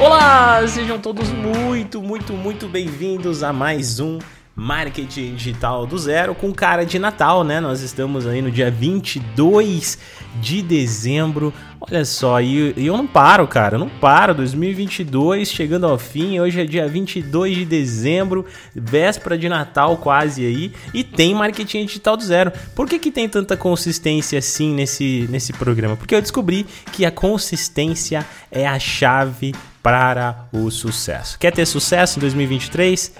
Olá, sejam todos muito, muito, muito bem-vindos a mais um Marketing Digital do Zero com cara de Natal, né? Nós estamos aí no dia 22 de dezembro. Olha só, e, eu não paro, cara, eu não paro. 2022 chegando ao fim, hoje é dia 22 de dezembro, véspera de Natal quase aí, e tem Marketing Digital do Zero. Por que, que tem tanta consistência assim nesse, nesse programa? Porque eu descobri que a consistência é a chave para o sucesso. Quer ter sucesso em 2023?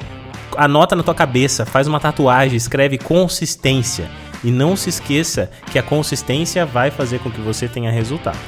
Anota na tua cabeça, faz uma tatuagem, escreve consistência. E não se esqueça que a consistência vai fazer com que você tenha resultado.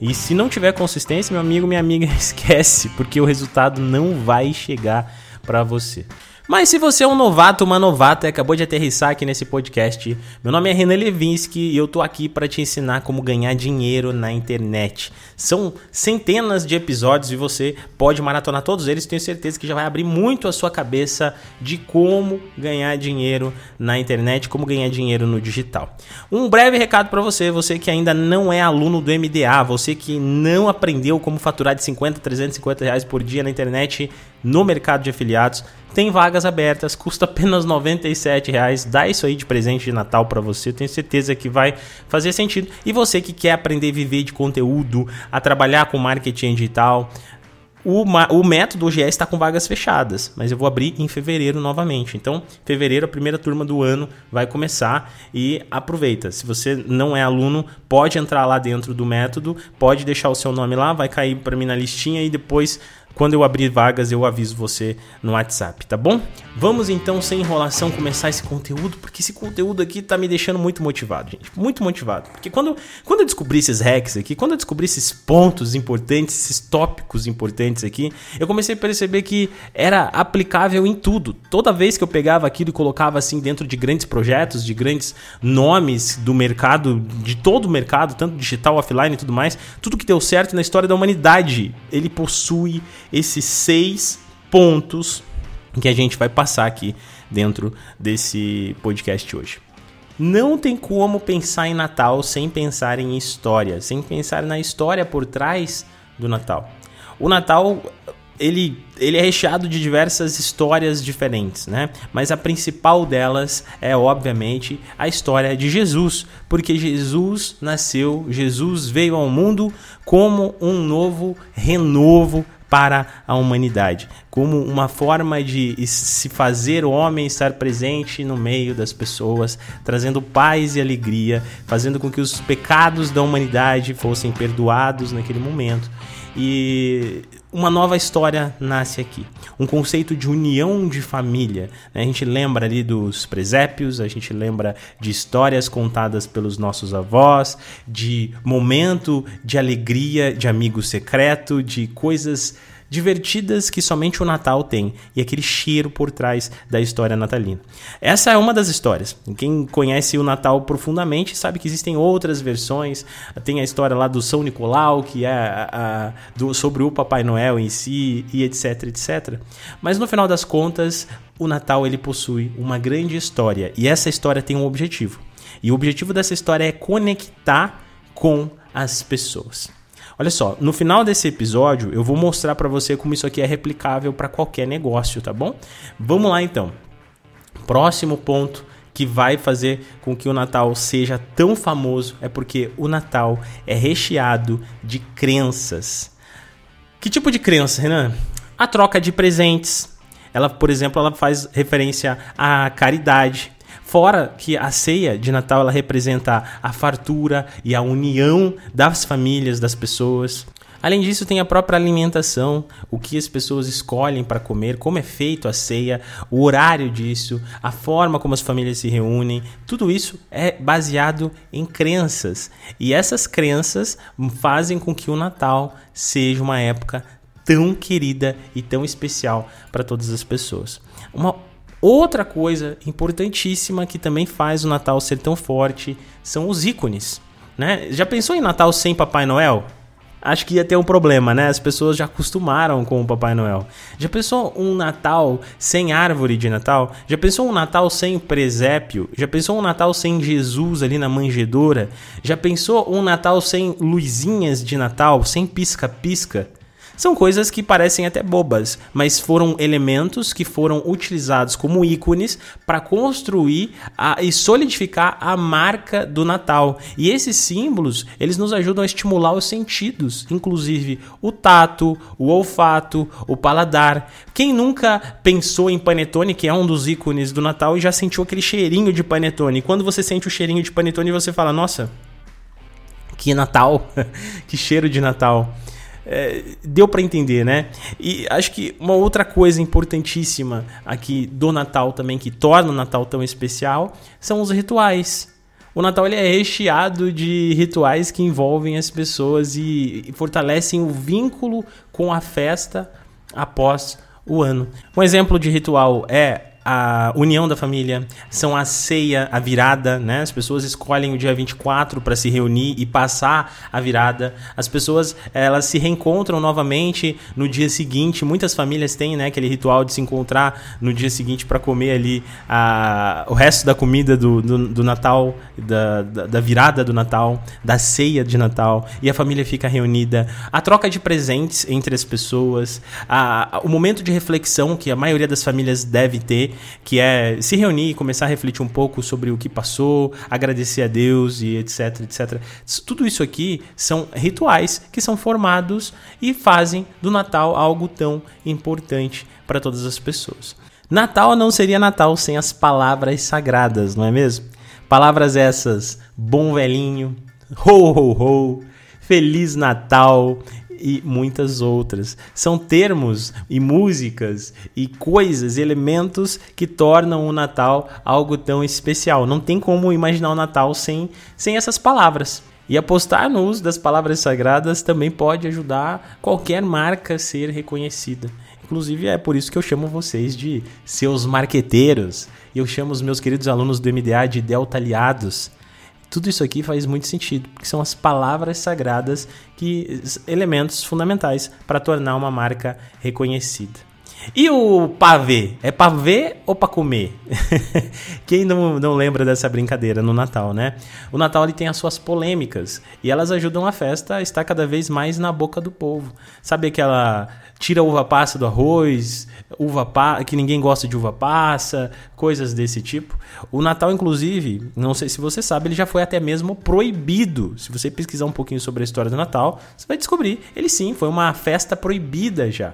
E se não tiver consistência, meu amigo, minha amiga, esquece, porque o resultado não vai chegar para você. Mas se você é um novato, uma novata e acabou de aterrissar aqui nesse podcast, meu nome é Renan Levinsky e eu tô aqui para te ensinar como ganhar dinheiro na internet. São centenas de episódios e você pode maratonar todos eles, tenho certeza que já vai abrir muito a sua cabeça de como ganhar dinheiro na internet, como ganhar dinheiro no digital. Um breve recado para você, você que ainda não é aluno do MDA, você que não aprendeu como faturar de 50, 350 reais por dia na internet no mercado de afiliados, tem vagas abertas, custa apenas R$ 97,00. Dá isso aí de presente de Natal para você, tenho certeza que vai fazer sentido. E você que quer aprender a viver de conteúdo, a trabalhar com marketing digital, o, o método OGS está com vagas fechadas, mas eu vou abrir em fevereiro novamente. Então, fevereiro, a primeira turma do ano vai começar e aproveita. Se você não é aluno, pode entrar lá dentro do método, pode deixar o seu nome lá, vai cair para mim na listinha e depois quando eu abrir vagas, eu aviso você no WhatsApp, tá bom? Vamos então, sem enrolação, começar esse conteúdo, porque esse conteúdo aqui tá me deixando muito motivado, gente. Muito motivado. Porque quando, quando eu descobri esses hacks aqui, quando eu descobri esses pontos importantes, esses tópicos importantes aqui, eu comecei a perceber que era aplicável em tudo. Toda vez que eu pegava aquilo e colocava assim dentro de grandes projetos, de grandes nomes do mercado, de todo o mercado, tanto digital, offline e tudo mais, tudo que deu certo na história da humanidade, ele possui esses seis pontos que a gente vai passar aqui dentro desse podcast hoje. Não tem como pensar em Natal sem pensar em história, sem pensar na história por trás do Natal. O Natal ele, ele é recheado de diversas histórias diferentes, né? Mas a principal delas é, obviamente, a história de Jesus, porque Jesus nasceu, Jesus veio ao mundo como um novo renovo para a humanidade, como uma forma de se fazer o homem estar presente no meio das pessoas, trazendo paz e alegria, fazendo com que os pecados da humanidade fossem perdoados naquele momento. E uma nova história nasce aqui. Um conceito de união de família. Né? A gente lembra ali dos presépios, a gente lembra de histórias contadas pelos nossos avós, de momento de alegria, de amigo secreto, de coisas divertidas que somente o Natal tem e aquele cheiro por trás da história natalina. Essa é uma das histórias. Quem conhece o Natal profundamente sabe que existem outras versões. Tem a história lá do São Nicolau, que é a, a, do, sobre o Papai Noel em si e etc, etc. Mas no final das contas, o Natal ele possui uma grande história e essa história tem um objetivo. E o objetivo dessa história é conectar com as pessoas. Olha só, no final desse episódio eu vou mostrar para você como isso aqui é replicável para qualquer negócio, tá bom? Vamos lá então. Próximo ponto que vai fazer com que o Natal seja tão famoso é porque o Natal é recheado de crenças. Que tipo de crença, Renan? A troca de presentes. Ela, por exemplo, ela faz referência à caridade, Fora que a ceia de Natal ela representa a fartura e a união das famílias, das pessoas. Além disso, tem a própria alimentação, o que as pessoas escolhem para comer, como é feito a ceia, o horário disso, a forma como as famílias se reúnem. Tudo isso é baseado em crenças. E essas crenças fazem com que o Natal seja uma época tão querida e tão especial para todas as pessoas. Uma Outra coisa importantíssima que também faz o Natal ser tão forte são os ícones. Né? Já pensou em Natal sem Papai Noel? Acho que ia ter um problema, né? As pessoas já acostumaram com o Papai Noel. Já pensou um Natal sem árvore de Natal? Já pensou um Natal sem presépio? Já pensou um Natal sem Jesus ali na manjedoura? Já pensou um Natal sem luzinhas de Natal, sem pisca-pisca? São coisas que parecem até bobas, mas foram elementos que foram utilizados como ícones para construir a, e solidificar a marca do Natal. E esses símbolos, eles nos ajudam a estimular os sentidos, inclusive o tato, o olfato, o paladar. Quem nunca pensou em panetone, que é um dos ícones do Natal, e já sentiu aquele cheirinho de panetone? Quando você sente o cheirinho de panetone, você fala: "Nossa, que Natal, que cheiro de Natal". É, deu para entender, né? E acho que uma outra coisa importantíssima aqui do Natal também, que torna o Natal tão especial, são os rituais. O Natal ele é recheado de rituais que envolvem as pessoas e, e fortalecem o vínculo com a festa após o ano. Um exemplo de ritual é a união da família, são a ceia, a virada, né? As pessoas escolhem o dia 24 para se reunir e passar a virada. As pessoas, elas se reencontram novamente no dia seguinte. Muitas famílias têm, né, aquele ritual de se encontrar no dia seguinte para comer ali a, o resto da comida do, do, do Natal, da, da, da, virada do Natal, da ceia de Natal, e a família fica reunida. A troca de presentes entre as pessoas, a, o momento de reflexão que a maioria das famílias deve ter que é se reunir e começar a refletir um pouco sobre o que passou, agradecer a Deus e etc, etc. Tudo isso aqui são rituais que são formados e fazem do Natal algo tão importante para todas as pessoas. Natal não seria Natal sem as palavras sagradas, não é mesmo? Palavras essas: bom velhinho, ho ho ho, feliz Natal, e muitas outras. São termos e músicas e coisas, elementos que tornam o Natal algo tão especial. Não tem como imaginar o Natal sem, sem essas palavras. E apostar no uso das palavras sagradas também pode ajudar qualquer marca a ser reconhecida. Inclusive é por isso que eu chamo vocês de seus marqueteiros. E eu chamo os meus queridos alunos do MDA de Delta Aliados tudo isso aqui faz muito sentido, porque são as palavras sagradas que elementos fundamentais para tornar uma marca reconhecida. E o pavê? É pavê ou para comer? Quem não, não lembra dessa brincadeira no Natal, né? O Natal ele tem as suas polêmicas e elas ajudam a festa a estar cada vez mais na boca do povo. Sabe aquela tira uva passa do arroz, uva pa... que ninguém gosta de uva passa, coisas desse tipo. O Natal, inclusive, não sei se você sabe, ele já foi até mesmo proibido. Se você pesquisar um pouquinho sobre a história do Natal, você vai descobrir. Ele sim, foi uma festa proibida já.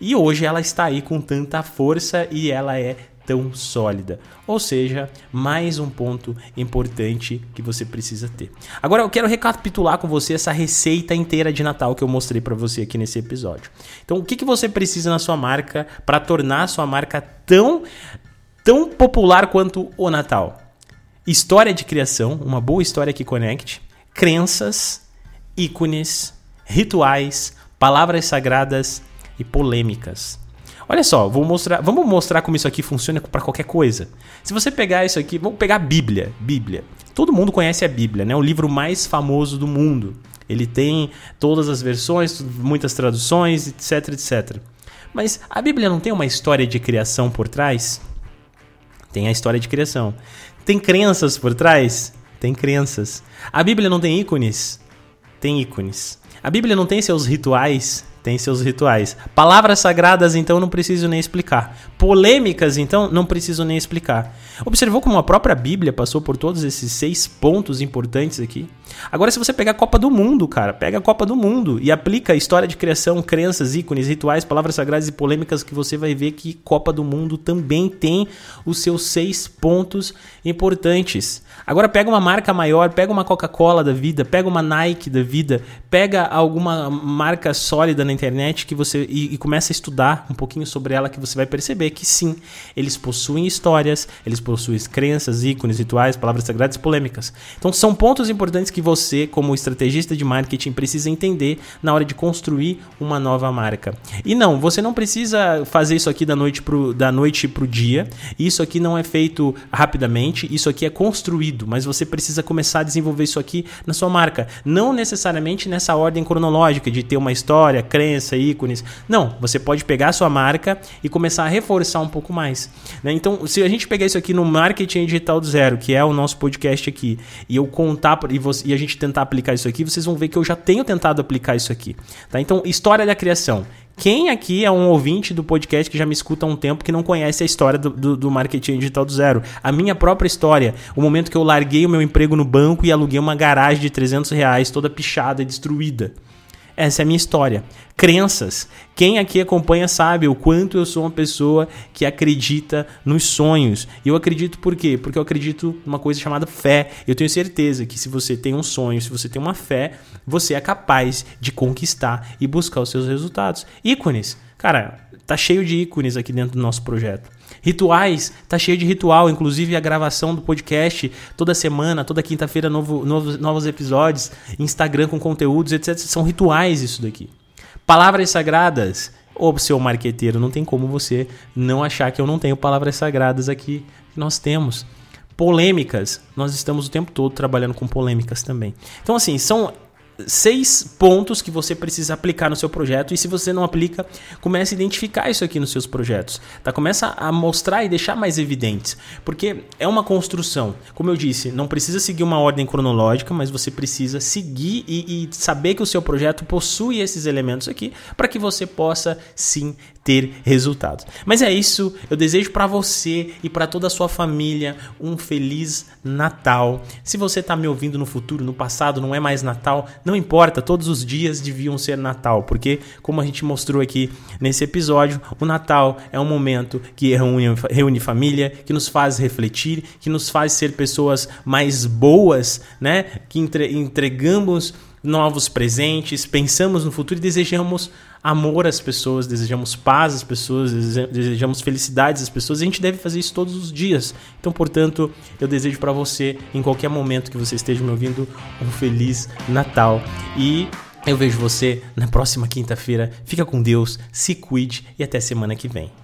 E hoje ela está aí com tanta força e ela é tão sólida. Ou seja, mais um ponto importante que você precisa ter. Agora eu quero recapitular com você essa receita inteira de Natal que eu mostrei para você aqui nesse episódio. Então, o que, que você precisa na sua marca para tornar a sua marca tão tão popular quanto o Natal? História de criação, uma boa história que conecte, crenças, ícones, rituais, palavras sagradas e polêmicas. Olha só, vou mostrar, vamos mostrar como isso aqui funciona para qualquer coisa. Se você pegar isso aqui, vamos pegar a Bíblia, Bíblia. Todo mundo conhece a Bíblia, né? O livro mais famoso do mundo. Ele tem todas as versões, muitas traduções, etc, etc. Mas a Bíblia não tem uma história de criação por trás? Tem a história de criação. Tem crenças por trás? Tem crenças. A Bíblia não tem ícones? Tem ícones. A Bíblia não tem seus rituais? tem seus rituais. Palavras sagradas, então, não preciso nem explicar. Polêmicas, então, não preciso nem explicar. Observou como a própria Bíblia passou por todos esses seis pontos importantes aqui? Agora, se você pegar a Copa do Mundo, cara, pega a Copa do Mundo e aplica a história de criação, crenças, ícones, rituais, palavras sagradas e polêmicas, que você vai ver que Copa do Mundo também tem os seus seis pontos importantes. Agora, pega uma marca maior, pega uma Coca-Cola da vida, pega uma Nike da vida, pega alguma marca sólida na internet que você e, e começa a estudar um pouquinho sobre ela, que você vai perceber que sim, eles possuem histórias, eles possuem crenças, ícones, rituais, palavras sagradas polêmicas. Então, são pontos importantes que você, como estrategista de marketing, precisa entender na hora de construir uma nova marca. E não, você não precisa fazer isso aqui da noite pro, da noite pro dia. Isso aqui não é feito rapidamente, isso aqui é construído, mas você precisa começar a desenvolver isso aqui na sua marca. Não necessariamente nessa ordem cronológica de ter uma história, crença, ícones. Não, você pode pegar a sua marca e começar a reforçar um pouco mais. Né? Então, se a gente pegar isso aqui no Marketing Digital do Zero, que é o nosso podcast aqui, e eu contar e, você, e a gente tentar aplicar isso aqui, vocês vão ver que eu já tenho tentado aplicar isso aqui. Tá? Então, história da criação. Quem aqui é um ouvinte do podcast que já me escuta há um tempo que não conhece a história do, do, do, marketing digital do zero? A minha própria história. O momento que eu larguei o meu emprego no banco e aluguei uma garagem de 300 reais toda pichada e destruída. Essa é a minha história. Crenças. Quem aqui acompanha sabe o quanto eu sou uma pessoa que acredita nos sonhos. E eu acredito por quê? Porque eu acredito numa coisa chamada fé. Eu tenho certeza que se você tem um sonho, se você tem uma fé, você é capaz de conquistar e buscar os seus resultados. Ícones. Cara, tá cheio de ícones aqui dentro do nosso projeto. Rituais, tá cheio de ritual, inclusive a gravação do podcast toda semana, toda quinta-feira, novo, novos, novos episódios, Instagram com conteúdos, etc. São rituais isso daqui. Palavras sagradas. Ô, seu marqueteiro, não tem como você não achar que eu não tenho palavras sagradas aqui. Nós temos. Polêmicas. Nós estamos o tempo todo trabalhando com polêmicas também. Então, assim, são seis pontos que você precisa aplicar no seu projeto e se você não aplica, comece a identificar isso aqui nos seus projetos, tá? Começa a mostrar e deixar mais evidentes, porque é uma construção. Como eu disse, não precisa seguir uma ordem cronológica, mas você precisa seguir e, e saber que o seu projeto possui esses elementos aqui para que você possa sim ter resultados. Mas é isso, eu desejo para você e para toda a sua família um feliz Natal. Se você está me ouvindo no futuro, no passado, não é mais Natal, não importa, todos os dias deviam ser Natal, porque como a gente mostrou aqui nesse episódio, o Natal é um momento que reúne, reúne família, que nos faz refletir, que nos faz ser pessoas mais boas, né? Que entre, entregamos novos presentes, pensamos no futuro e desejamos amor às pessoas, desejamos paz às pessoas, desejamos felicidades às pessoas. E a gente deve fazer isso todos os dias. Então, portanto, eu desejo para você, em qualquer momento que você esteja me ouvindo, um feliz Natal. E eu vejo você na próxima quinta-feira. Fica com Deus, se cuide e até semana que vem.